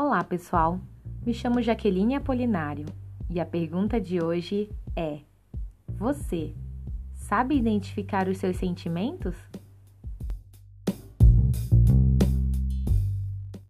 Olá, pessoal. Me chamo Jaqueline Apolinário e a pergunta de hoje é: Você sabe identificar os seus sentimentos?